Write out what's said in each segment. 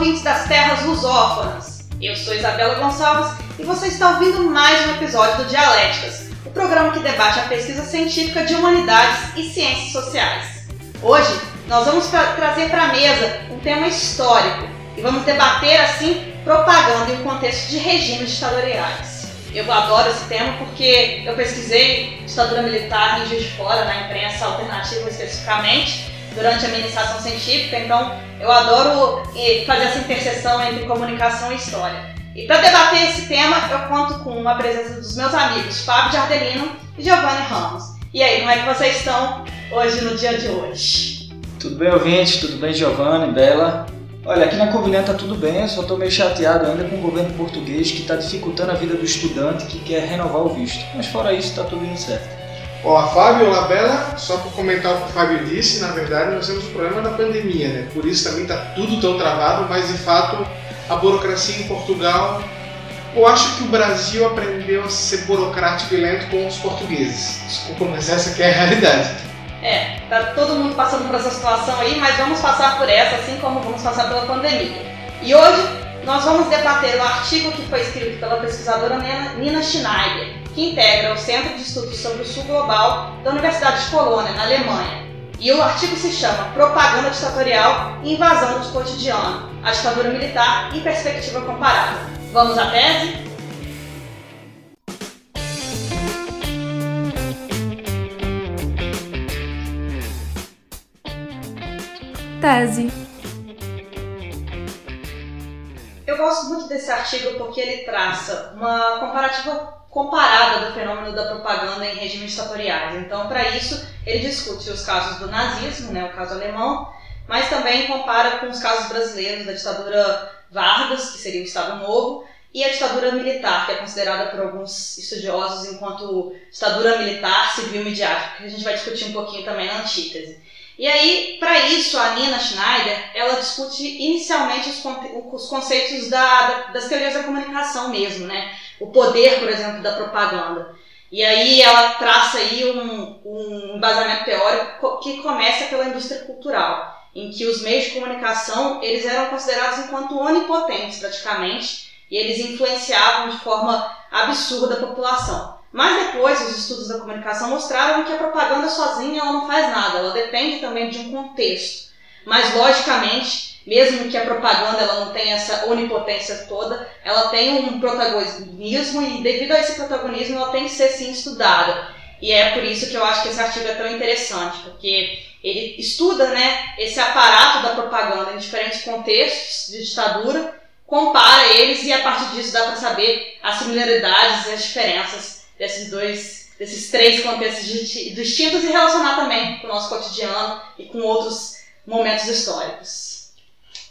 ouvintes das terras lusófonas! Eu sou Isabela Gonçalves e você está ouvindo mais um episódio do Dialéticas, o programa que debate a pesquisa científica de humanidades e ciências sociais. Hoje, nós vamos pra, trazer para a mesa um tema histórico e vamos debater, assim, propaganda em um contexto de regimes ditatoriais. Eu adoro esse tema porque eu pesquisei ditadura militar em Juiz de Fora, na imprensa alternativa especificamente, durante a minha iniciação científica, então eu adoro fazer essa interseção entre comunicação e história. E para debater esse tema, eu conto com a presença dos meus amigos Fábio Jardelino e Giovanni Ramos. E aí, como é que vocês estão hoje no dia de hoje? Tudo bem, ouvinte? Tudo bem, Giovanni, Bela? Olha, aqui na Covilhã tá tudo bem, só tô meio chateado ainda com o governo português que está dificultando a vida do estudante que quer renovar o visto. Mas fora isso, tá tudo indo certo. Olá Fábio, olá Bela. Só para comentar o que o Fábio disse, na verdade nós temos o problema da pandemia, né? Por isso também está tudo tão travado, mas de fato a burocracia em Portugal. Eu acho que o Brasil aprendeu a ser burocrático e lento com os portugueses. Desculpa, mas essa que é a realidade. É, tá todo mundo passando por essa situação aí, mas vamos passar por essa, assim como vamos passar pela pandemia. E hoje nós vamos debater o artigo que foi escrito pela pesquisadora Nina Schneider, que integra o Centro de Estudos sobre o Sul Global da Universidade de Colônia, na Alemanha. E o artigo se chama Propaganda Ditatorial e Invasão do Cotidiano, a ditadura militar em perspectiva comparada. Vamos à tese? Tese. Eu gosto muito desse artigo porque ele traça uma comparativa comparada do fenômeno da propaganda em regimes ditatoriais. Então, para isso, ele discute os casos do nazismo, né, o caso alemão, mas também compara com os casos brasileiros da ditadura Vargas, que seria o Estado Novo, e a ditadura militar, que é considerada por alguns estudiosos enquanto ditadura militar civil midiática, que a gente vai discutir um pouquinho também na antítese. E aí, para isso, a Nina Schneider, ela discute inicialmente os, os conceitos da, das teorias da comunicação mesmo, né? O poder, por exemplo, da propaganda. E aí ela traça aí um, um embasamento teórico que começa pela indústria cultural, em que os meios de comunicação eles eram considerados enquanto onipotentes praticamente, e eles influenciavam de forma absurda a população. Mas depois os estudos da comunicação mostraram que a propaganda sozinha ela não faz nada, ela depende também de um contexto. Mas logicamente mesmo que a propaganda ela não tenha essa onipotência toda, ela tem um protagonismo e devido a esse protagonismo ela tem que ser sim estudada. E é por isso que eu acho que esse artigo é tão interessante, porque ele estuda né, esse aparato da propaganda em diferentes contextos de ditadura, compara eles e a partir disso dá para saber as similaridades e as diferenças desses dois, desses três contextos distintos e relacionar também com o nosso cotidiano e com outros momentos históricos.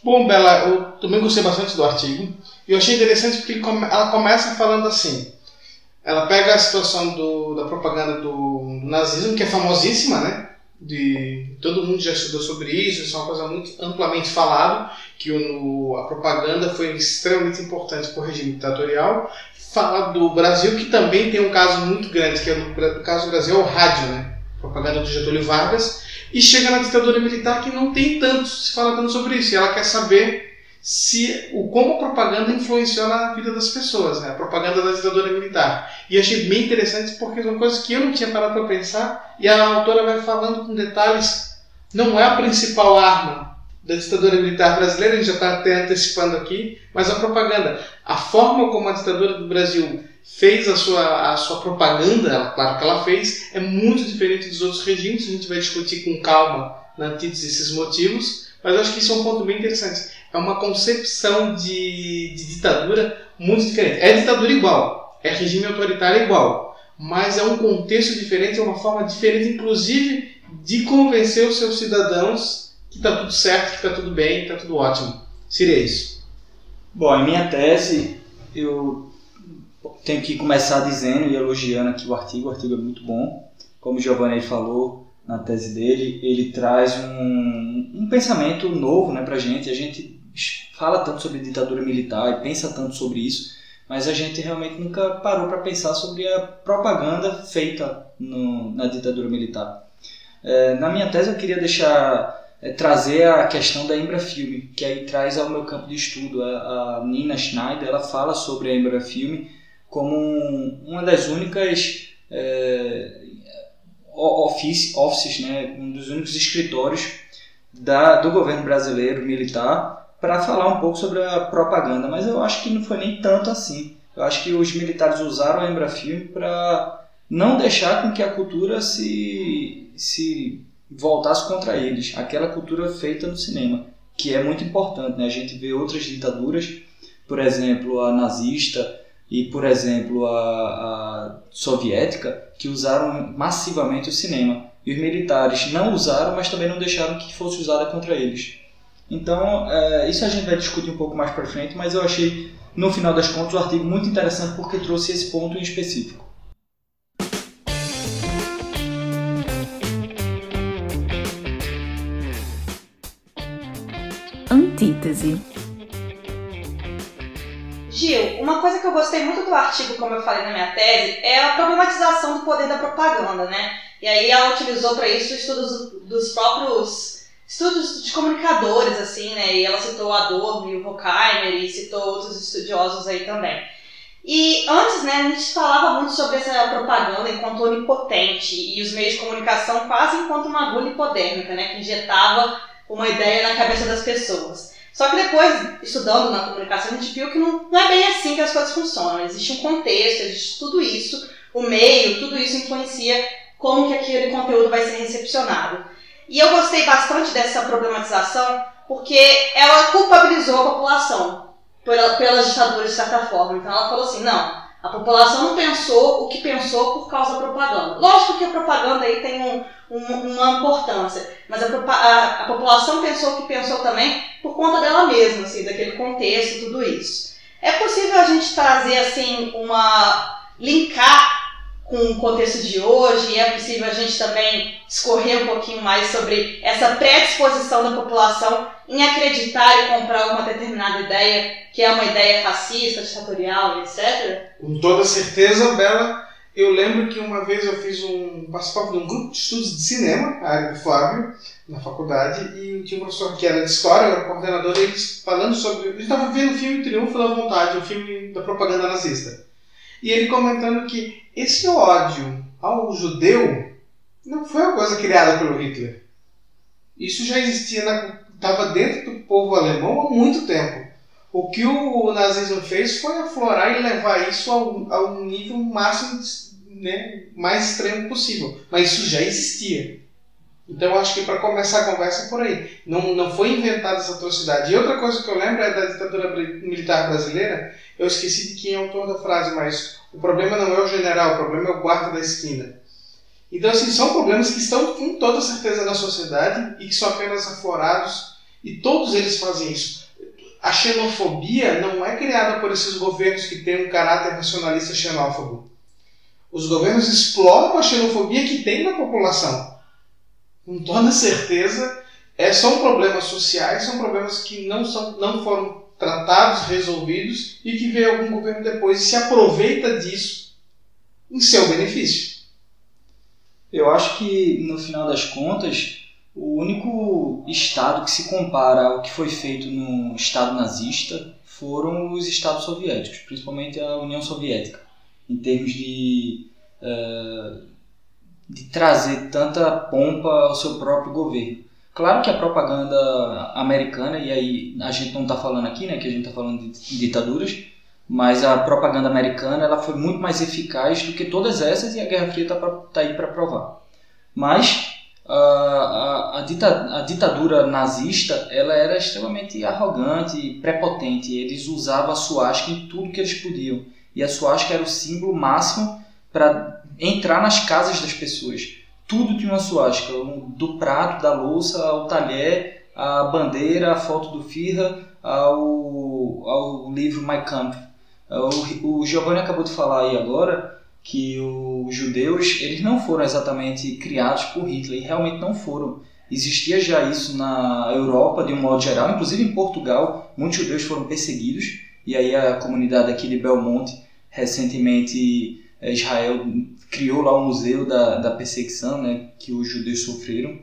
Bom, Bela, eu também gostei bastante do artigo. E eu achei interessante porque ela começa falando assim. Ela pega a situação do, da propaganda do, nazismo, que é famosíssima, né? De, todo mundo já estudou sobre isso, isso é uma coisa muito amplamente falado, que o, a propaganda foi extremamente importante para o regime ditatorial. Fala do Brasil, que também tem um caso muito grande, que é no caso do Brasil é o rádio, né? Propaganda do Getúlio Vargas, e chega na ditadura militar que não tem tanto se fala tanto sobre isso. E ela quer saber se o como a propaganda influenciou na vida das pessoas, né? A propaganda da ditadura militar. E achei bem interessante porque são coisas que eu não tinha parado para pensar e a autora vai falando com detalhes. Não é a principal arma da ditadura militar brasileira, a gente já está até antecipando aqui, mas a propaganda, a forma como a ditadura do Brasil fez a sua, a sua propaganda, claro que ela fez, é muito diferente dos outros regimes. A gente vai discutir com calma na antítese esses motivos, mas acho que isso é um ponto bem interessante. É uma concepção de, de ditadura muito diferente. É ditadura igual, é regime autoritário igual, mas é um contexto diferente, é uma forma diferente, inclusive, de convencer os seus cidadãos que está tudo certo, que está tudo bem, que está tudo ótimo. Seria isso. Bom, em minha tese, eu tenho que começar dizendo e elogiando aqui o artigo, o artigo é muito bom. Como o Giovanni falou na tese dele, ele traz um, um pensamento novo né, para a gente. A gente fala tanto sobre ditadura militar e pensa tanto sobre isso, mas a gente realmente nunca parou para pensar sobre a propaganda feita no, na ditadura militar. É, na minha tese eu queria deixar é trazer a questão da Embrafilme, que aí traz ao meu campo de estudo. A, a Nina Schneider ela fala sobre a Embrafilme como um, uma das únicas é, office, offices, né, um dos únicos escritórios da, do governo brasileiro militar para falar um pouco sobre a propaganda, mas eu acho que não foi nem tanto assim. Eu acho que os militares usaram a Embrafilme para não deixar com que a cultura se, se voltasse contra eles, aquela cultura feita no cinema, que é muito importante. Né? A gente vê outras ditaduras, por exemplo, a nazista e, por exemplo, a, a soviética, que usaram massivamente o cinema. E os militares não usaram, mas também não deixaram que fosse usada contra eles. Então, é, isso a gente vai discutir um pouco mais para frente, mas eu achei, no final das contas, o artigo muito interessante porque trouxe esse ponto em específico. Antítese. Gil, uma coisa que eu gostei muito do artigo, como eu falei na minha tese, é a problematização do poder da propaganda, né? E aí ela utilizou para isso estudos dos próprios estudos de comunicadores, assim, né? E ela citou Adorno e o Horkheimer e citou outros estudiosos aí também. E antes, né, a gente falava muito sobre essa propaganda enquanto onipotente e os meios de comunicação quase enquanto uma agulha hipodérmica, né, que injetava uma ideia na cabeça das pessoas. Só que depois, estudando na comunicação, a gente viu que não, não é bem assim que as coisas funcionam. Existe um contexto, existe tudo isso, o meio, tudo isso influencia como que aquele conteúdo vai ser recepcionado. E eu gostei bastante dessa problematização porque ela culpabilizou a população pelas ditaduras de certa forma. Então ela falou assim, não, a população não pensou o que pensou por causa da propaganda. Lógico que a propaganda aí tem um, um, uma importância, mas a, a, a, população pensou o que pensou também por conta dela mesma, assim, daquele contexto, tudo isso. É possível a gente trazer assim uma linkar com o contexto de hoje e é possível a gente também discorrer um pouquinho mais sobre essa predisposição da população em acreditar e comprar uma determinada ideia, que é uma ideia fascista, ditatorial, etc? Com toda certeza, Bela. Eu lembro que uma vez eu fiz um. participava de um grupo de estudos de cinema, a área do Flávio, na faculdade, e tinha um professor que era de história, era coordenador, e eles falando sobre. Ele estava vendo o filme Triunfo da Vontade, o filme da propaganda nazista. E ele comentando que esse ódio ao judeu não foi uma coisa criada pelo Hitler. Isso já existia, estava dentro do povo alemão há muito tempo. O que o nazismo fez foi aflorar e levar isso ao, ao nível máximo, né, mais extremo possível. Mas isso já existia. Então acho que para começar a conversa é por aí. Não, não foi inventada essa atrocidade. E outra coisa que eu lembro é da ditadura militar brasileira. Eu esqueci de quem é o autor da frase, mas o problema não é o general, o problema é o guarda da esquina. Então, assim, são problemas que estão com toda certeza na sociedade e que são apenas aflorados, e todos eles fazem isso. A xenofobia não é criada por esses governos que têm um caráter nacionalista xenófobo. Os governos exploram a xenofobia que tem na população. Com toda certeza, é, são problemas sociais, são problemas que não, são, não foram tratados, resolvidos e que vem algum governo depois e se aproveita disso em seu benefício. Eu acho que no final das contas, o único estado que se compara ao que foi feito no estado nazista foram os estados soviéticos, principalmente a União Soviética, em termos de, uh, de trazer tanta pompa ao seu próprio governo. Claro que a propaganda americana, e aí a gente não está falando aqui, né, que a gente está falando de ditaduras, mas a propaganda americana ela foi muito mais eficaz do que todas essas e a Guerra Fria está tá aí para provar. Mas a, a, a, dita, a, ditadura nazista ela era extremamente arrogante, prepotente. Eles usavam a suástica em tudo que eles podiam. E a suástica era o símbolo máximo para entrar nas casas das pessoas tudo tinha uma suástica, do prato, da louça, ao talher, a bandeira, a foto do Führer, ao, ao livro My Kampf. O, o Giovanni acabou de falar aí agora que os judeus eles não foram exatamente criados por Hitler, realmente não foram. Existia já isso na Europa de um modo geral, inclusive em Portugal, muitos judeus foram perseguidos, e aí a comunidade aqui de Belmonte recentemente Israel criou lá o museu da, da perseguição né, que os judeus sofreram.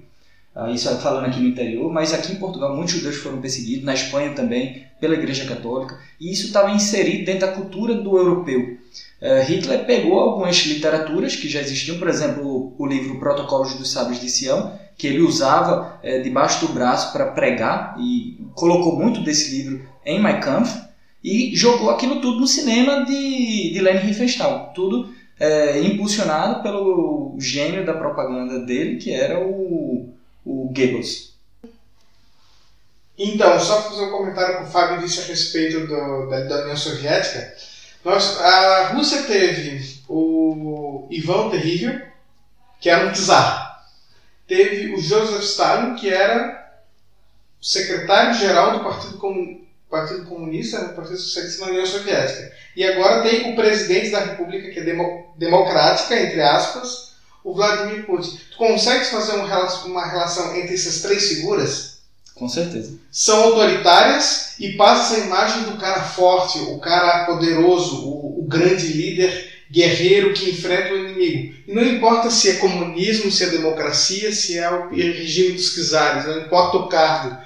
ah, isso é falando aqui no interior, mas aqui em Portugal muitos judeus foram perseguidos, na Espanha também, pela Igreja Católica, e isso estava inserido dentro da cultura do europeu. Uh, Hitler pegou algumas literaturas que já existiam, por exemplo, o, livro Protocolos dos Sábios de Sião, que ele usava debaixo do braço para pregar, e colocou muito desse livro em Mein Kampf, e jogou aquilo tudo no cinema de, de Leni Riefenstahl. Tudo é, impulsionado pelo gênio da propaganda dele, que era o, o Goebbels. Então, só fazer um comentário que o Fábio disse a respeito do, da, da, União Soviética. Nós, a Rússia teve o Ivan Terrível, que era um czar. Teve o Joseph Stalin, que era secretário-geral do Partido Comunista Partido Comunista, o Partido Socialista na União Soviética. E agora tem o presidente da República, que é demo, democrática, entre aspas, o Vladimir Putin. Tu consegues fazer uma relação entre essas três figuras? Com certeza. São autoritárias e passa essa imagem do cara forte, o cara poderoso, o, o grande líder guerreiro que enfrenta o inimigo. E não importa se é comunismo, se é democracia, se é o regime dos czares, não importa o cargo.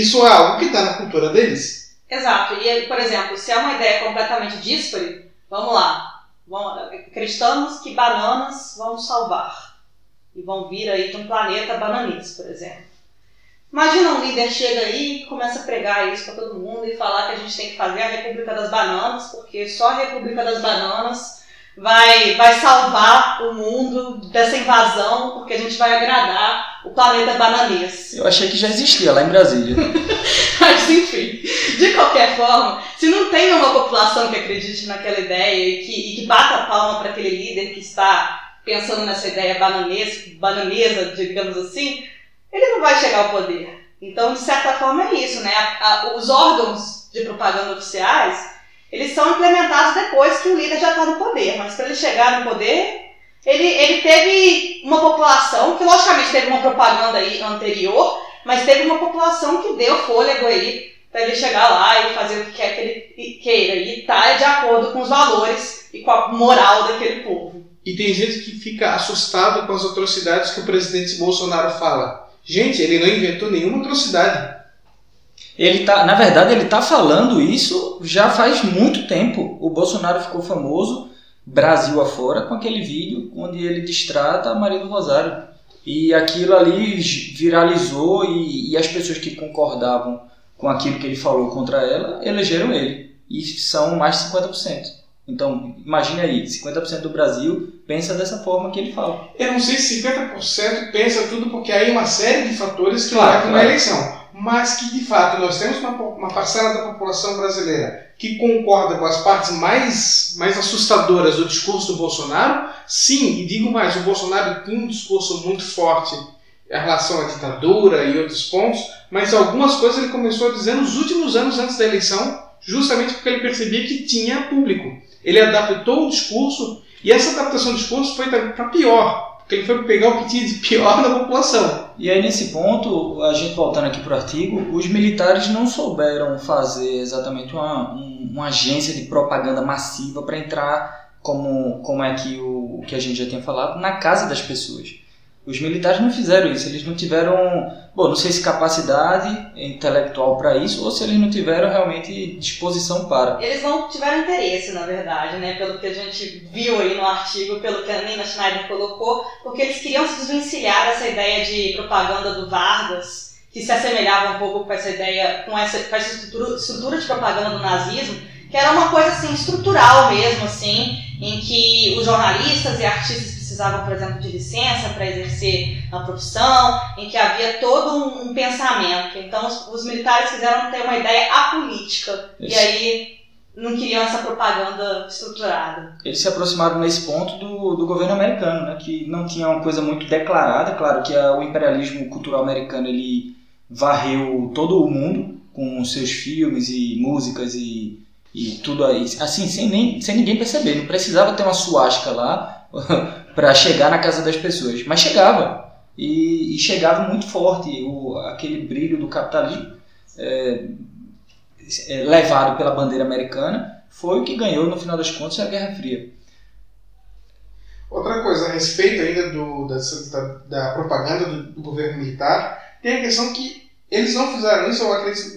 Isso é algo que está na cultura deles. Exato. E, por exemplo, se é uma ideia completamente díspare, vamos lá. Vamos, acreditamos que bananas vão salvar. E vão vir aí de um planeta bananês, por exemplo. Imagina um líder chega aí e começa a pregar isso para todo mundo e falar que a gente tem que fazer a República das Bananas, porque só a República das Bananas vai, vai salvar o mundo dessa invasão, porque a gente vai agradar o planeta bananês. Eu achei que já existia lá em Brasília. Mas enfim, de qualquer forma, se não tem uma população que acredite naquela ideia e que, e que bata a palma para aquele líder que está pensando nessa ideia bananesa, bananesa, digamos assim, ele não vai chegar ao poder. Então, de certa forma, é isso, né? A, a, os órgãos de propaganda oficiais eles são implementados depois que o líder já está no poder, mas para ele chegar no poder, ele, ele teve uma população que, logicamente, teve uma propaganda aí anterior, mas teve uma população que deu fôlego aí para ele chegar lá e fazer o que quer que ele queira e tá de acordo com os valores e com a moral daquele povo. E tem gente que fica assustado com as atrocidades que o presidente Bolsonaro fala. Gente, ele não inventou nenhuma atrocidade. Ele tá, na verdade, ele está falando isso já faz muito tempo. O Bolsonaro ficou famoso Brasil afora com aquele vídeo onde ele distrata a Maria do Rosário. E aquilo ali viralizou e, e as pessoas que concordavam com aquilo que ele falou contra ela elegeram ele. E são mais de 50%. Então, imagine aí, 50% do Brasil pensa dessa forma que ele fala. Eu não sei se 50% pensa tudo, porque aí uma série de fatores que claro, levam claro. uma eleição mas que de fato nós temos uma, uma parcela da população brasileira que concorda com as partes mais, mais assustadoras do discurso do Bolsonaro, sim, e digo mais, o Bolsonaro tem um discurso muito forte em relação à ditadura e outros pontos, mas algumas coisas ele começou a dizer nos últimos anos antes da eleição, justamente porque ele percebia que tinha público. Ele adaptou o discurso e essa adaptação do discurso foi para pior, porque ele foi pegar o que tinha de pior na população. E aí, nesse ponto, a gente voltando aqui para o artigo, os militares não souberam fazer exatamente uma, uma agência de propaganda massiva para entrar, como, como é que o que a gente já tinha falado, na casa das pessoas. Os militares não fizeram isso, eles não tiveram, bom, não sei se capacidade intelectual para isso ou se eles não tiveram realmente disposição para. Eles não tiveram interesse, na verdade, né, pelo que a gente viu aí no artigo, pelo que a Nina Schneider colocou, porque eles queriam se desvencilhar dessa ideia de propaganda do Vargas, que se assemelhava um pouco com essa ideia, com essa, com essa estrutura, estrutura de propaganda do nazismo, que era uma coisa assim estrutural mesmo, assim, em que os jornalistas e artistas precisavam, por exemplo, de licença para exercer a profissão, em que havia todo um, um pensamento. Então, os, os, militares quiseram ter uma ideia apolítica. Isso. E aí não queriam essa propaganda estruturada. Eles se aproximaram nesse ponto do, do governo americano, né, que não tinha uma coisa muito declarada. Claro que a, o imperialismo cultural americano ele varreu todo o mundo com seus filmes e músicas e, e tudo aí, assim, sem, nem, sem ninguém perceber. Não precisava ter uma suástica lá para chegar na casa das pessoas. Mas chegava. E, e chegava muito forte. O, aquele brilho do capitalismo é, é, levado pela bandeira americana foi o que ganhou, no final das contas, a Guerra Fria. Outra coisa, a respeito ainda do, da, da propaganda do, do, governo militar, tem a questão que eles não fizeram isso,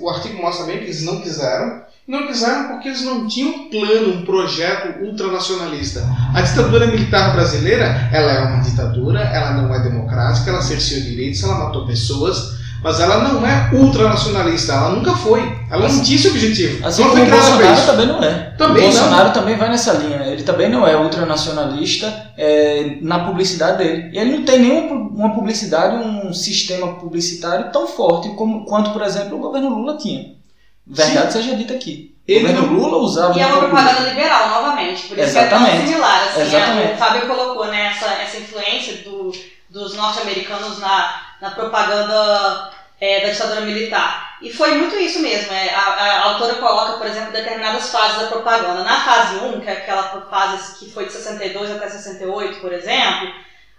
o artigo mostra bem que eles não quiseram, não quiseram porque eles não tinham um plano, um projeto ultranacionalista. A ditadura militar brasileira, ela é uma ditadura, ela não é democrática, ela cerceou direitos, ela matou pessoas, mas ela não é ultranacionalista, ela nunca foi. Ela assim, não tinha esse objetivo. Assim não como o Bolsonaro também não é. Também o Bolsonaro não. também vai nessa linha. Ele também não é ultranacionalista é, na publicidade dele. E ele não tem nenhuma publicidade, um sistema publicitário tão forte como, quanto, por exemplo, o governo Lula tinha. Verdade Sim. seja dita aqui. Ele o governo Lula usava. E é uma propaganda liberal, novamente. Por isso Exatamente. é tão similar. Assim, Exatamente. o Fábio colocou né, essa, essa influência do, dos norte-americanos na, na propaganda é, da ditadura militar. E foi muito isso mesmo. É, a, a, autora coloca, por exemplo, determinadas fases da propaganda. Na fase 1, que é aquela fase que foi de 62 até 68, por exemplo,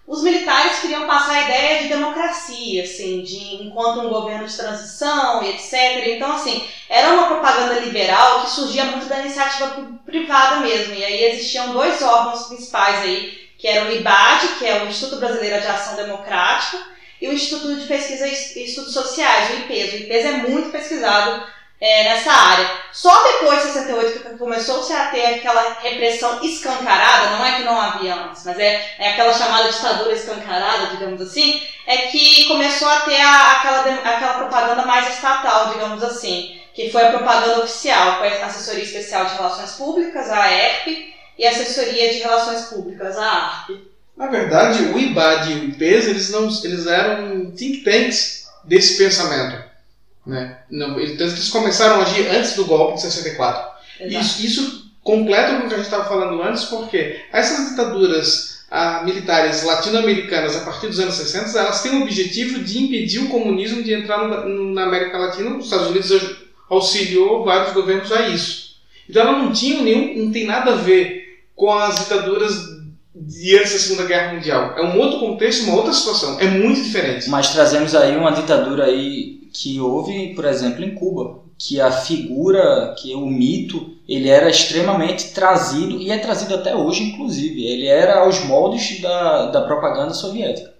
os militares queriam passar a ideia de democracia, assim, de enquanto um governo de transição e etc. Então, assim, era uma propaganda liberal que surgia muito da iniciativa privada mesmo. E aí existiam dois órgãos principais aí, que eram o IBAD, que é o Instituto Brasileiro de Ação Democrática, e o Instituto de Pesquisa e Estudos Sociais, o IPES. O IPES é muito pesquisado é, nessa área. Só depois de 68 que começou-se a ter aquela repressão escancarada, não é que não havia antes, mas é, é aquela chamada ditadura escancarada, digamos assim, é que começou a ter a, aquela, aquela propaganda mais estatal, digamos assim, que foi a propaganda oficial, com a Assessoria Especial de Relações Públicas, a ERP, e a Assessoria de Relações Públicas, a ARP. Na verdade, o IBAD e o IPES, eles, não, eles eram think tanks desse pensamento. Né? Não, eles, eles começaram a agir antes do golpe de 64. Isso, isso completa o que a gente estava falando antes, porque essas ditaduras ah, militares latino-americanas a partir dos anos 60, elas têm o objetivo de impedir o comunismo de entrar no, na América Latina. Os Estados Unidos auxiliou vários governos a isso. Então ela não tinha nenhum, não tem nada a ver com as ditaduras de antes da Segunda Guerra Mundial. É um outro contexto, uma outra situação. É muito diferente. Mas trazemos aí uma ditadura aí que houve, por exemplo, em Cuba, que a figura, que o mito, ele era extremamente trazido e é trazido até hoje, inclusive. Ele era aos moldes da, da propaganda soviética.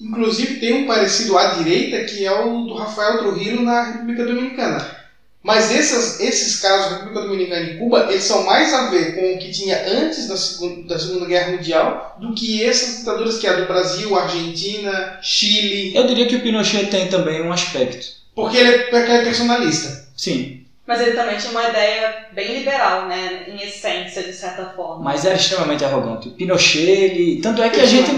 Inclusive tem um parecido à direita que é o do Rafael Trujillo na República Dominicana mas esses, esses casos, República Dominicana e Cuba, eles são mais a ver com o que tinha antes da Segunda, da segunda Guerra Mundial do que essas ditaduras que é a do Brasil, Argentina, Chile. Eu diria que o Pinochet tem também um aspecto. Porque ele é, porque ele é personalista. Sim. Mas ele também tinha uma ideia bem liberal, né? Em essência, de certa forma. Mas era extremamente arrogante. O Pinochet, ele. Tanto é que a gente.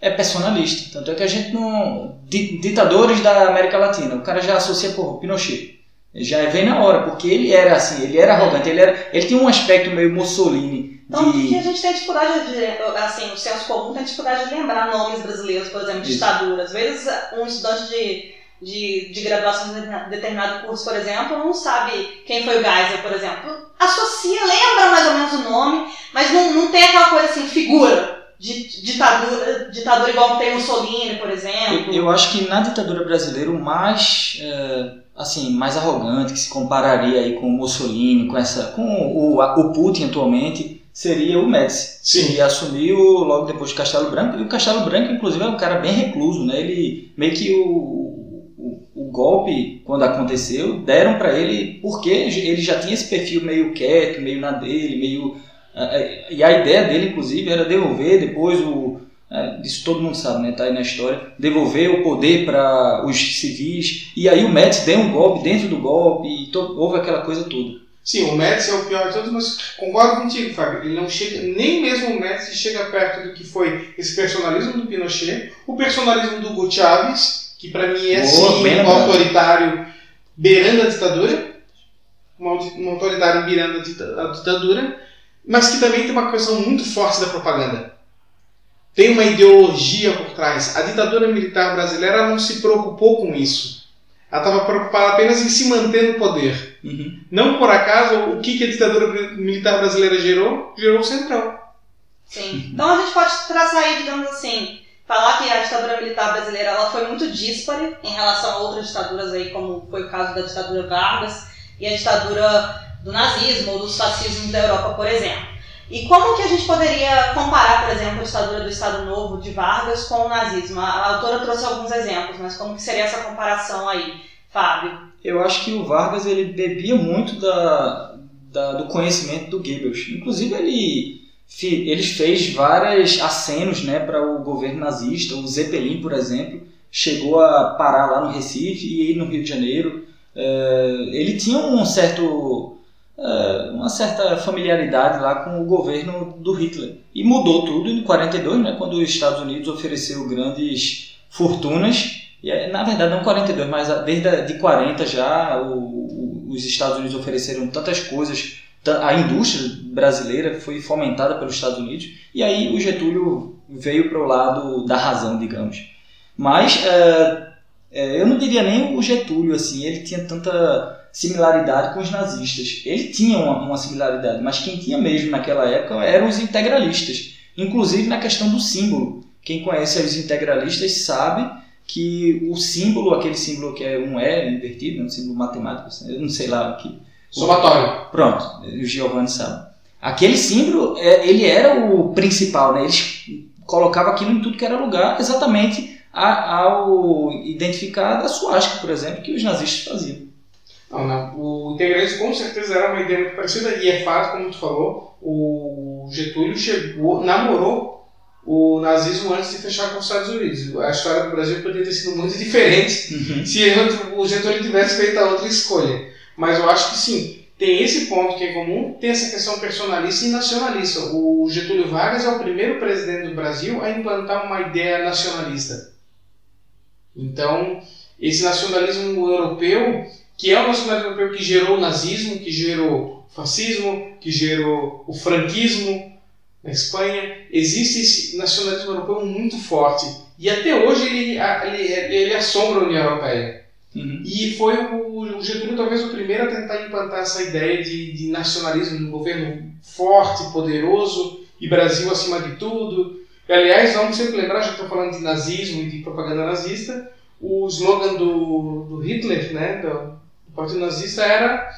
É personalista. Tanto é que a gente não. Ditadores da América Latina. O cara já associa, por Pinochet já vem na hora, porque ele era assim, ele era arrogante, ele, era, ele tinha um aspecto meio Mussolini. Então, de... que a gente tem dificuldade de, assim, o senso comum tem dificuldade de lembrar nomes brasileiros, por exemplo, de ditadura. Às vezes, um estudante de, de, de graduação de determinado curso, por exemplo, não sabe quem foi o Geisel, por exemplo. Associa, lembra mais ou menos o nome, mas não, não tem aquela coisa assim, figura de ditadura, ditadura igual tem Mussolini, por exemplo. Eu, eu acho que na ditadura brasileira o mais... É assim, mais arrogante, que se compararia aí com o Mussolini, com, essa, com o, o Putin atualmente, seria o Médici. Sim. Ele assumiu logo depois de Castelo Branco, e o Castelo Branco, inclusive, é um cara bem recluso, né? Ele, meio que o, o, o golpe, quando aconteceu, deram para ele, porque ele já tinha esse perfil meio quieto, meio na dele, meio... E a ideia dele, inclusive, era devolver depois o, é, isso todo mundo sabe, né? Tá aí na história. Devolver o poder para os civis. E aí o Médici deu um golpe dentro do golpe e to, houve aquela coisa toda. Sim, o Médici é o pior de todos, mas concordo contigo, Fábio. Ele não chega, nem mesmo o Médici chega perto do que foi esse personalismo do Pinochet, o personalismo do Hugo Chávez, que para mim é Boa, sim um autoritário beirando a ditadura, um autoritário beirando a ditadura, mas que também tem uma questão muito forte da propaganda tem uma ideologia por trás. A ditadura militar brasileira não se preocupou com isso. Ela estava preocupada apenas em se manter no poder. Uhum. Não por acaso, o que, que a ditadura militar brasileira gerou? Gerou o Centrão. Sim. Então a gente pode traçar aí, digamos assim, falar que a ditadura militar brasileira ela foi muito díspare em relação a outras ditaduras aí, como foi o caso da ditadura Vargas e a ditadura do nazismo ou dos fascismos da Europa, por exemplo. E como que a gente poderia comparar, por exemplo, a ditadura do Estado Novo de Vargas com o nazismo? A autora trouxe alguns exemplos, mas como que seria essa comparação aí, Fábio? Eu acho que o Vargas ele bebia muito da, da do conhecimento do Goebbels. Inclusive ele ele fez vários acenos né, para o governo nazista. O Zeppelin, por exemplo, chegou a parar lá no Recife e no Rio de Janeiro. É, ele tinha um certo uma certa familiaridade lá com o governo do Hitler. E mudou tudo em 42, né, quando os Estados Unidos ofereceu grandes fortunas. E, eh, na verdade, não 42, mas desde de 40 já o, o, os Estados Unidos ofereceram tantas coisas. A indústria brasileira foi fomentada pelos Estados Unidos. E aí o Getúlio veio para o lado da razão, digamos. Mas uh, eu não diria nem o Getúlio, assim, ele tinha tanta similaridade com os nazistas. Ele tinha uma, uma similaridade, mas quem tinha mesmo naquela época eram os integralistas, inclusive na questão do símbolo. Quem conhece os integralistas sabe que o símbolo, aquele símbolo que é um E invertido, um símbolo matemático, eu não sei lá aqui. Somatório. Pronto, o Giovanni sabe. Aquele símbolo, é, ele era o principal, né? Eles colocavam aquilo em tudo que era lugar, exatamente ao identificar a suástica, por exemplo, que os nazistas faziam. Não, não. O integralismo com certeza era uma ideia muito parecida e é fato, como tu falou, o Getúlio chegou, namorou o nazismo antes de fechar com os Estados Unidos. A história do Brasil poderia ter sido muito diferente uhum. se o Getúlio tivesse feito a outra escolha. Mas eu acho que sim, tem esse ponto que é comum, tem essa questão personalista e nacionalista. O Getúlio Vargas é o primeiro presidente do Brasil a implantar uma ideia nacionalista. Então, esse nacionalismo europeu que é o nacionalismo europeu que gerou o nazismo, que gerou o fascismo, que gerou o franquismo na Espanha. Existe esse nacionalismo europeu muito forte. E até hoje ele, ele, ele assombra a União Europeia. Uhum. E foi o, Getúlio talvez o primeiro a tentar implantar essa ideia de, de nacionalismo, de um governo forte, poderoso e Brasil acima de tudo. E, aliás, vamos sempre lembrar, já estou falando de nazismo e de propaganda nazista, o slogan do, do Hitler, né, do, o partido nazista era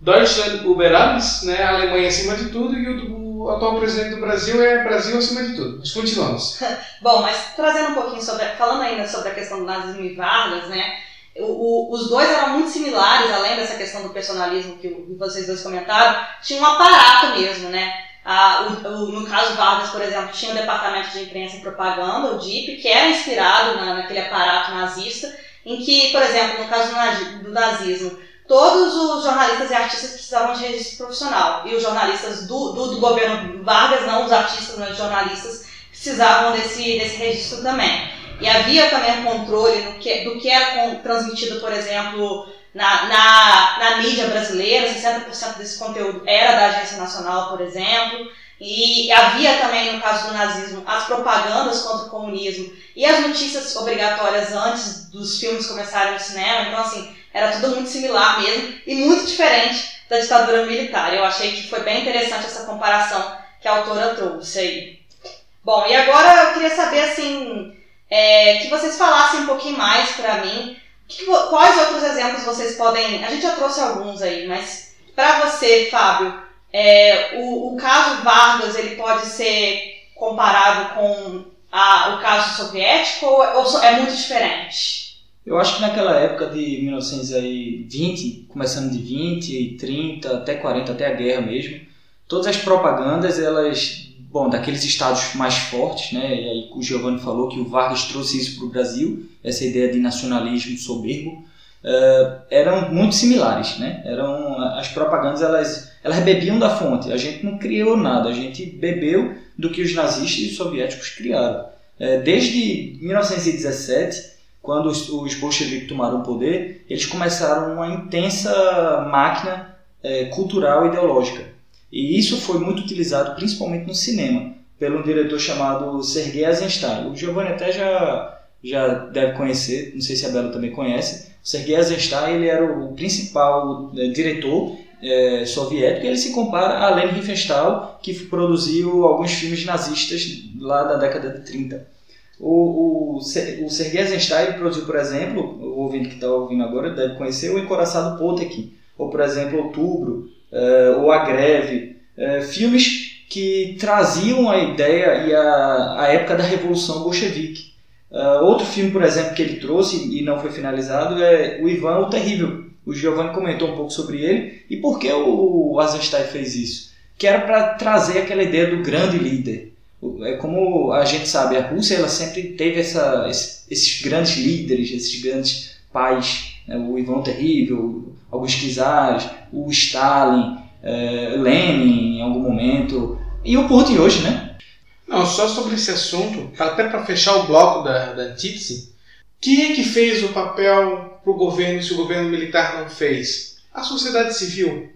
Deutschland über alles, né, a Alemanha acima de tudo, e o, o, atual presidente do Brasil é Brasil acima de tudo. Mas continuamos. Bom, mas trazendo um pouquinho sobre, falando ainda sobre a questão do nazismo e Vargas, né, o, os dois eram muito similares, além dessa questão do personalismo que, que vocês dois comentaram, tinha um aparato mesmo, né? Ah, o, o, no caso Vargas, por exemplo, tinha o Departamento de Imprensa e Propaganda, o DIP, que era inspirado na, naquele aparato nazista, em que, por exemplo, no caso do nazismo, todos os jornalistas e artistas precisavam de registro profissional. E os jornalistas do, do, do governo Vargas, não os artistas, mas os jornalistas, precisavam desse, desse registro também. E havia também um controle no que, do que era transmitido, por exemplo, na, na, na mídia brasileira, 60% desse conteúdo era da Agência Nacional, por exemplo. E havia também, no caso do nazismo, as propagandas contra o comunismo e as notícias obrigatórias antes dos filmes começarem no cinema. Então, assim, era tudo muito similar mesmo e muito diferente da ditadura militar. Eu achei que foi bem interessante essa comparação que a autora trouxe aí. Bom, e agora eu queria saber, assim, é, que vocês falassem um pouquinho mais para mim. Que, quais outros exemplos vocês podem. A gente já trouxe alguns aí, mas para você, Fábio, é, o, o caso Vargas ele pode ser comparado com a, o caso soviético ou, ou é muito diferente? Eu acho que naquela época de 1920, começando de 20, 30, até 40, até a guerra mesmo, todas as propagandas, elas, bom, daqueles estados mais fortes, né, e aí o Giovanni falou que o Vargas trouxe isso para o Brasil, essa ideia de nacionalismo soberbo, uh, eram muito similares, né, eram, as propagandas, elas elas bebiam da fonte. A gente não criou nada, a gente bebeu do que os nazistas e os soviéticos criaram. É, desde 1917, quando os, os bolcheviques tomaram o poder, eles começaram uma intensa máquina é, cultural e ideológica. E isso foi muito utilizado principalmente no cinema, pelo um diretor chamado Sergei Eisenstein. O Giovanni até já, já deve conhecer, não sei se a Bela também conhece. Sergei Eisenstein ele era o principal é, diretor é, soviético, ele se compara a Leni Riefenstahl, que produziu alguns filmes nazistas lá da década de 30. O, o, o Sergei Eisenstein produziu, por exemplo, o ouvinte que está ouvindo agora deve conhecer o Encoraçado Potemkin, ou, por exemplo, Outubro, é, ou A Greve, é, filmes que traziam a ideia e a, a época da Revolução Bolchevique. Uh, outro filme, por exemplo, que ele trouxe e não foi finalizado é O Ivan o Terrível. O Giovanni comentou um pouco sobre ele e por que o Eisenstein fez isso. Que era para trazer aquela ideia do grande líder. É como a gente sabe, a Rússia ela sempre teve essa, esses grandes líderes, esses grandes pais. Né? O Ivan o Terrível, Augusto Czares, o Stalin, é, Lenin em algum momento e o Putin hoje, né? Não, só sobre esse assunto, até para fechar o bloco da, da antítese, quem é que fez o papel para o governo se o governo militar não fez? A sociedade civil.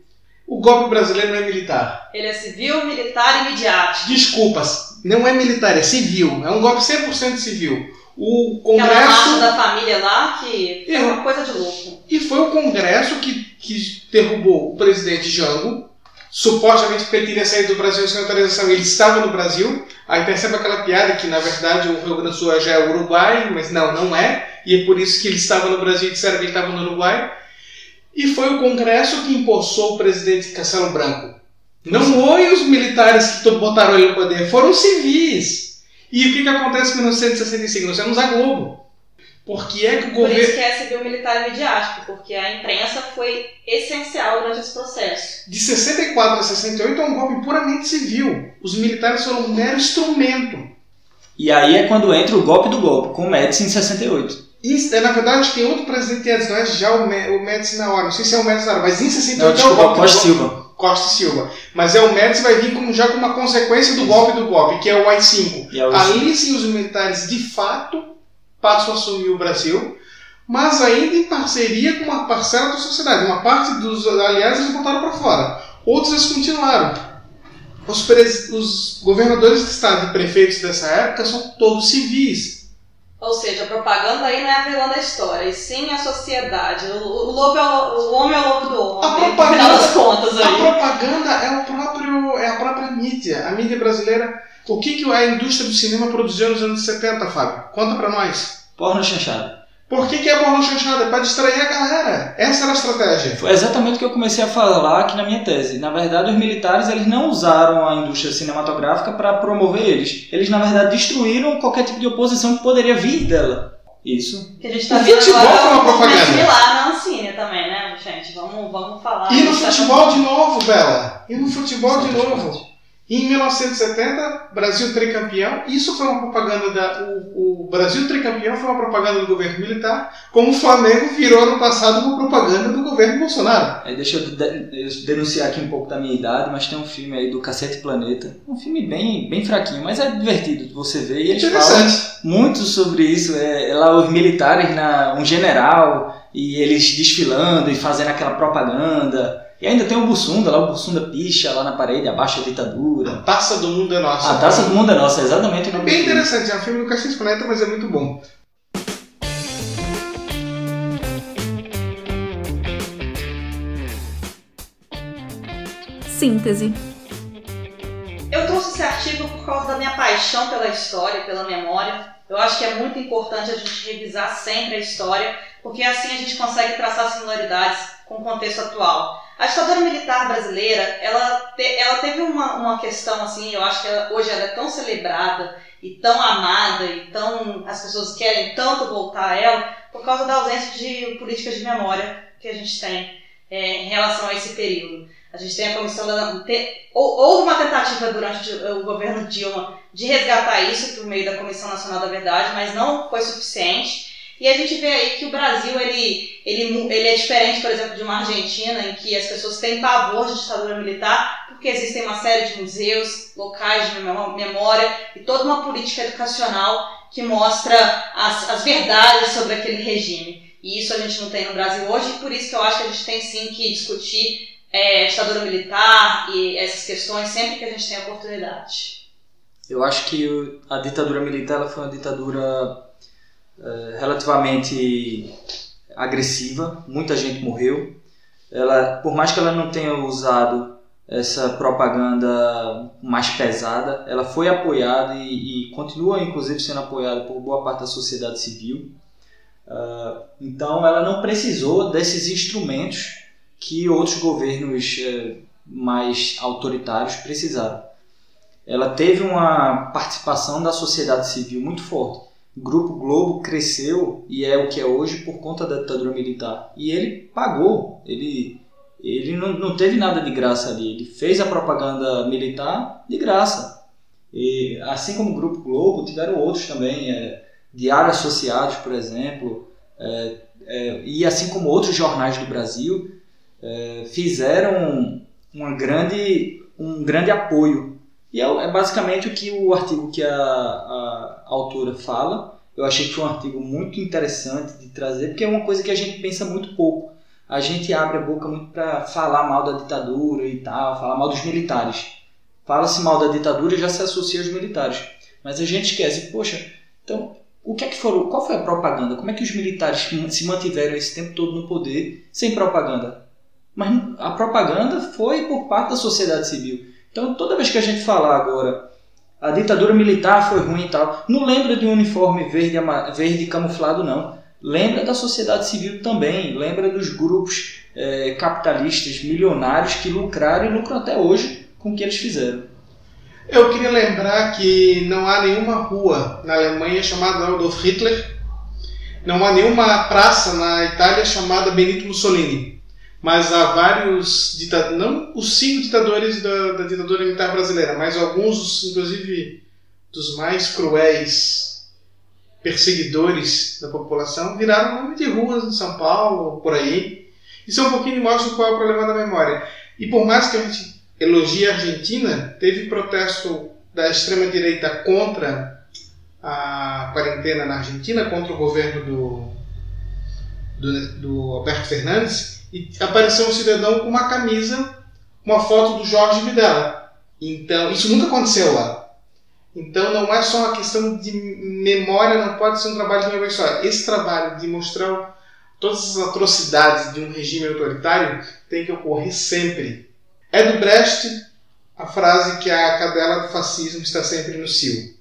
O golpe brasileiro não é militar. Ele é civil, militar e midiático. Desculpas, não é militar, é civil. É um golpe 100% civil. O Congresso. Aquela da família lá que foi uma coisa de louco. E foi o Congresso que, que derrubou o presidente Jango, supostamente porque ele teria saído do Brasil sem autorização, ele estava no Brasil. Aí percebe aquela piada que, na verdade, o Rio Grande do Sul já é Uruguai, mas não, não é. E é por isso que ele estava no Brasil e disseram que ele estava no Uruguai. E foi o Congresso que empossou o presidente Castelo Branco. Não foi os militares que botaram ele no poder, foram civis. E o que, que acontece em 1965? Nós temos a Globo. Porque é que o governo. Por isso que é civil militar e midiático, porque a imprensa foi essencial durante esse processo. De 64 a 68 é um golpe puramente civil. Os militares foram um mero instrumento. E aí é quando entra o golpe do golpe, com o Médici em 68. Isso, é, na verdade, tem outro presidente antes, não é já o, o Médici na hora. Não sei se é o Médici na hora, mas em 68 não, desculpa, é o golpe. Costa Silva. Costa Silva. Mas é o Médici vai vir como, já como uma consequência do golpe do golpe, que é o AI-5. É Ali sim os militares de fato passam a assumir o Brasil, mas ainda em parceria com uma parcela da sociedade. Uma parte dos aliados eles botaram para fora, outros eles continuaram. Os, os governadores de estado e prefeitos dessa época são todos civis. Ou seja, a propaganda aí não é a vilã da história, e sim a sociedade. O, o, lobo é o, o homem é o lobo do homem. A propaganda, das contas aí. A propaganda é, o próprio, é a própria mídia. A mídia brasileira o que, que a indústria do cinema produziu nos anos 70, Fábio? Conta pra nós. Porno chanchada. Por que, que é porno chanchada? É pra distrair a galera. Essa era a estratégia. Foi exatamente o que eu comecei a falar aqui na minha tese. Na verdade, os militares eles não usaram a indústria cinematográfica para promover eles. Eles, na verdade, destruíram qualquer tipo de oposição que poderia vir dela. Isso. Que a gente tá o vendo futebol agora foi uma propaganda. similar na Ancine também, né, gente? Vamos, vamos falar. E no futebol tá... de novo, Bela. E no futebol de novo. Em 1970, Brasil tricampeão. Isso foi uma propaganda da. O, o, Brasil tricampeão foi uma propaganda do governo militar, como o Flamengo virou no passado uma propaganda do governo Bolsonaro. Aí deixa eu, de, denunciar aqui um pouco da minha idade, mas tem um filme aí do Cacete Planeta. Um filme bem, bem fraquinho, mas é divertido de você ver. E eles falam muito sobre isso. É, é lá os militares, na, um general, e eles desfilando e fazendo aquela propaganda. E ainda tem o Bussunda, lá o Bussunda picha lá na parede, abaixo a ditadura. A Taça do Mundo é Nossa. A Taça do Mundo é Nossa, exatamente o nome Bem interessante, é um filme do Caxias Planeta, mas é muito bom. Síntese. Eu trouxe esse artigo por causa da minha paixão pela história, pela memória. Eu acho que é muito importante a gente revisar sempre a história, porque assim a gente consegue traçar similaridades com o contexto atual. A ditadura militar brasileira, ela, te, ela teve uma, uma questão assim, eu acho que ela, hoje ela é tão celebrada e tão amada e tão as pessoas querem tanto voltar a ela por causa da ausência de políticas de memória que a gente tem é, em relação a esse período. A gente tem a comissão da, te, houve uma tentativa durante o governo Dilma de resgatar isso por meio da Comissão Nacional da Verdade, mas não foi suficiente. E a gente vê aí que o Brasil ele, ele, ele é diferente, por exemplo, de uma Argentina, em que as pessoas têm pavor de ditadura militar, porque existem uma série de museus, locais de memória e toda uma política educacional que mostra as, as verdades sobre aquele regime. E isso a gente não tem no Brasil hoje, e por isso que eu acho que a gente tem sim que discutir é, ditadura militar e essas questões sempre que a gente tem oportunidade. Eu acho que a ditadura militar foi uma ditadura eh, relativamente agressiva, muita gente morreu. Ela, por mais que ela não tenha usado essa propaganda mais pesada, ela foi apoiada e, e continua inclusive sendo apoiada por boa parte da sociedade civil. Uh, então ela não precisou desses instrumentos que outros governos uh, mais autoritários precisaram. ela teve uma participação da sociedade civil muito forte. Grupo Globo cresceu e é o que é hoje por conta da ditadura militar. E ele pagou, ele, ele não, não teve nada de graça ali, ele fez a propaganda militar de graça. E, assim como o Grupo Globo, tiveram outros também, é, Diário Associados, por exemplo, é, é, e assim como outros jornais do Brasil, é, fizeram uma grande, um grande apoio. E é, é, basicamente o que o artigo que a, a, autora fala. Eu achei que foi um artigo muito interessante de trazer, porque é uma coisa que a gente pensa muito pouco. A gente abre a boca muito para falar mal da ditadura e tal, falar mal dos militares. Fala-se mal da ditadura e já se associa aos militares. Mas a gente esquece, poxa, então o que é que foram, qual foi a propaganda? Como é que os militares se mantiveram esse tempo todo no poder sem propaganda? Mas a propaganda foi por parte da sociedade civil. Então, toda vez que a gente falar agora, a ditadura militar foi ruim e tal, não lembra de um uniforme verde, verde camuflado, não. Lembra da sociedade civil também, lembra dos grupos é, capitalistas milionários que lucraram e lucram até hoje com o que eles fizeram. Eu queria lembrar que não há nenhuma rua na Alemanha chamada Adolf Hitler, não há nenhuma praça na Itália chamada Benito Mussolini, mas há vários ditadores, não os cinco ditadores da, da ditadura militar brasileira, mas alguns, inclusive, dos mais cruéis perseguidores da população, viraram nome de ruas em São Paulo, por aí. Isso é um pouquinho mostra qual é o problema da memória. E por mais que a gente elogia a Argentina, teve protesto da extrema-direita contra a quarentena na Argentina, contra o governo do, do, do Alberto Fernandes, e apareceu um cidadão com uma camisa, uma foto do Jorge Videla. Então, isso nunca aconteceu lá. Então, não é só uma questão de memória, não pode ser um trabalho de uma só. Esse trabalho de mostrar todas as atrocidades de um regime autoritário tem que ocorrer sempre é do Brecht a frase que a cadela do fascismo está sempre no cio.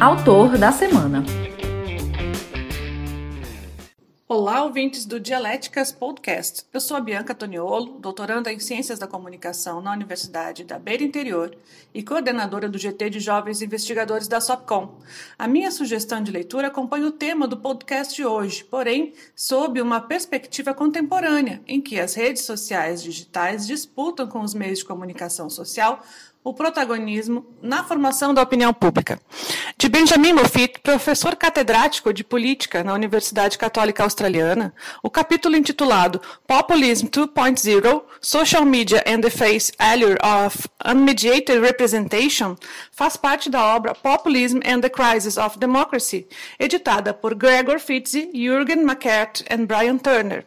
Autor da semana. Olá, ouvintes do Dialéticas Podcast. Eu sou a Bianca Toniolo, doutoranda em Ciências da Comunicação na Universidade da Beira Interior e coordenadora do GT de Jovens Investigadores da SOPCOM. A minha sugestão de leitura acompanha o tema do podcast de hoje, porém, sob uma perspectiva contemporânea, em que as redes sociais digitais disputam com os meios de comunicação social o protagonismo na formação da opinião pública. De Benjamin Moffitt, professor catedrático de política na Universidade Católica Australiana, o capítulo intitulado Populism 2.0 Social Media and the Face Allure of Unmediated Representation faz parte da obra Populism and the Crisis of Democracy, editada por Gregor Fitzy, Jürgen Mackert e Brian Turner.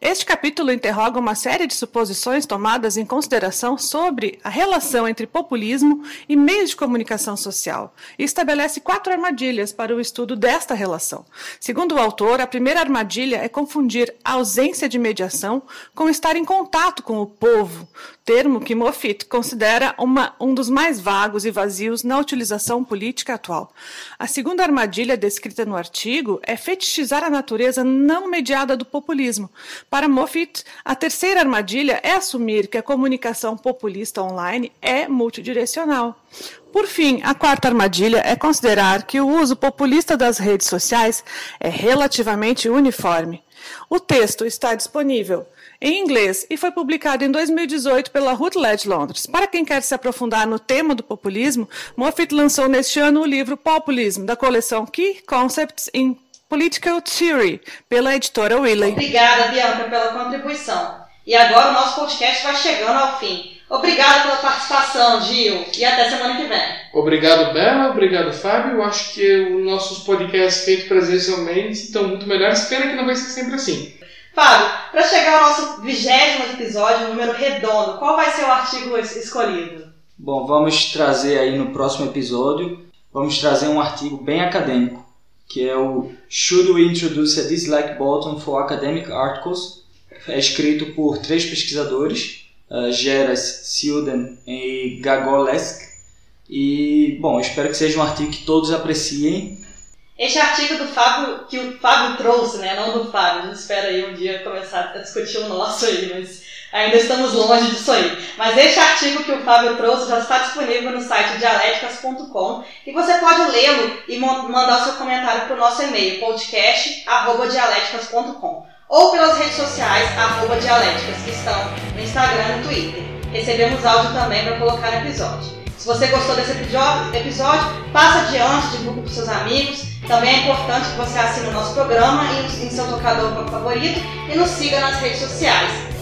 Este capítulo interroga uma série de suposições tomadas em consideração sobre a relação entre populismo e meios de comunicação social e estabelece quatro armadilhas para o estudo desta relação. Segundo o autor, a primeira armadilha é confundir a ausência de mediação com estar em contato com o povo, termo que Moffitt considera uma, um dos mais vagos e vazios na utilização política atual. A segunda armadilha descrita no artigo é fetichizar a natureza não mediada do populismo. Para Moffitt, a terceira armadilha é assumir que a comunicação populista online é multidirecional. Por fim, a quarta armadilha é considerar que o uso populista das redes sociais é relativamente uniforme. O texto está disponível em inglês e foi publicado em 2018 pela Routledge Londres. Para quem quer se aprofundar no tema do populismo, Moffitt lançou neste ano o livro Populism, da coleção Key Concepts in Political Theory, pela editora Wiley. Obrigada, Bianca, pela contribuição. E agora o nosso podcast vai chegando ao fim. Obrigada pela participação, Gil, e até semana que vem. Obrigado, Bela. Obrigado, Fábio. Eu acho que os nossos podcasts feitos presencialmente estão muito melhores. Pena que não vai ser sempre assim. Fábio, para chegar ao nosso vigésimo episódio, número redondo, qual vai ser o artigo escolhido? Bom, vamos trazer aí no próximo episódio, vamos trazer um artigo bem acadêmico, que é o Should we introduce a dislike button for academic articles? É escrito por três pesquisadores, uh, Geras, Silden e Gagolesk. E, bom, espero que seja um artigo que todos apreciem Este artigo do Fábio, que o Fábio trouxe, né? Não do Fábio, a gente espera aí um dia começar a discutir o nosso aí, mas ainda estamos longe disso aí. Mas este artigo que o Fábio trouxe já está disponível no site dialéticas.com e você pode lê-lo e mandar o seu comentário para o nosso e-mail, podcast.dialéticas.com ou pelas redes sociais, arroba dialéticas, que estão no Instagram e no Twitter. Recebemos áudio também para colocar no episódio. Se você gostou desse episódio, passa adiante, divulgue para seus amigos. Também é importante que você assine o nosso programa em seu tocador favorito e nos siga nas redes sociais.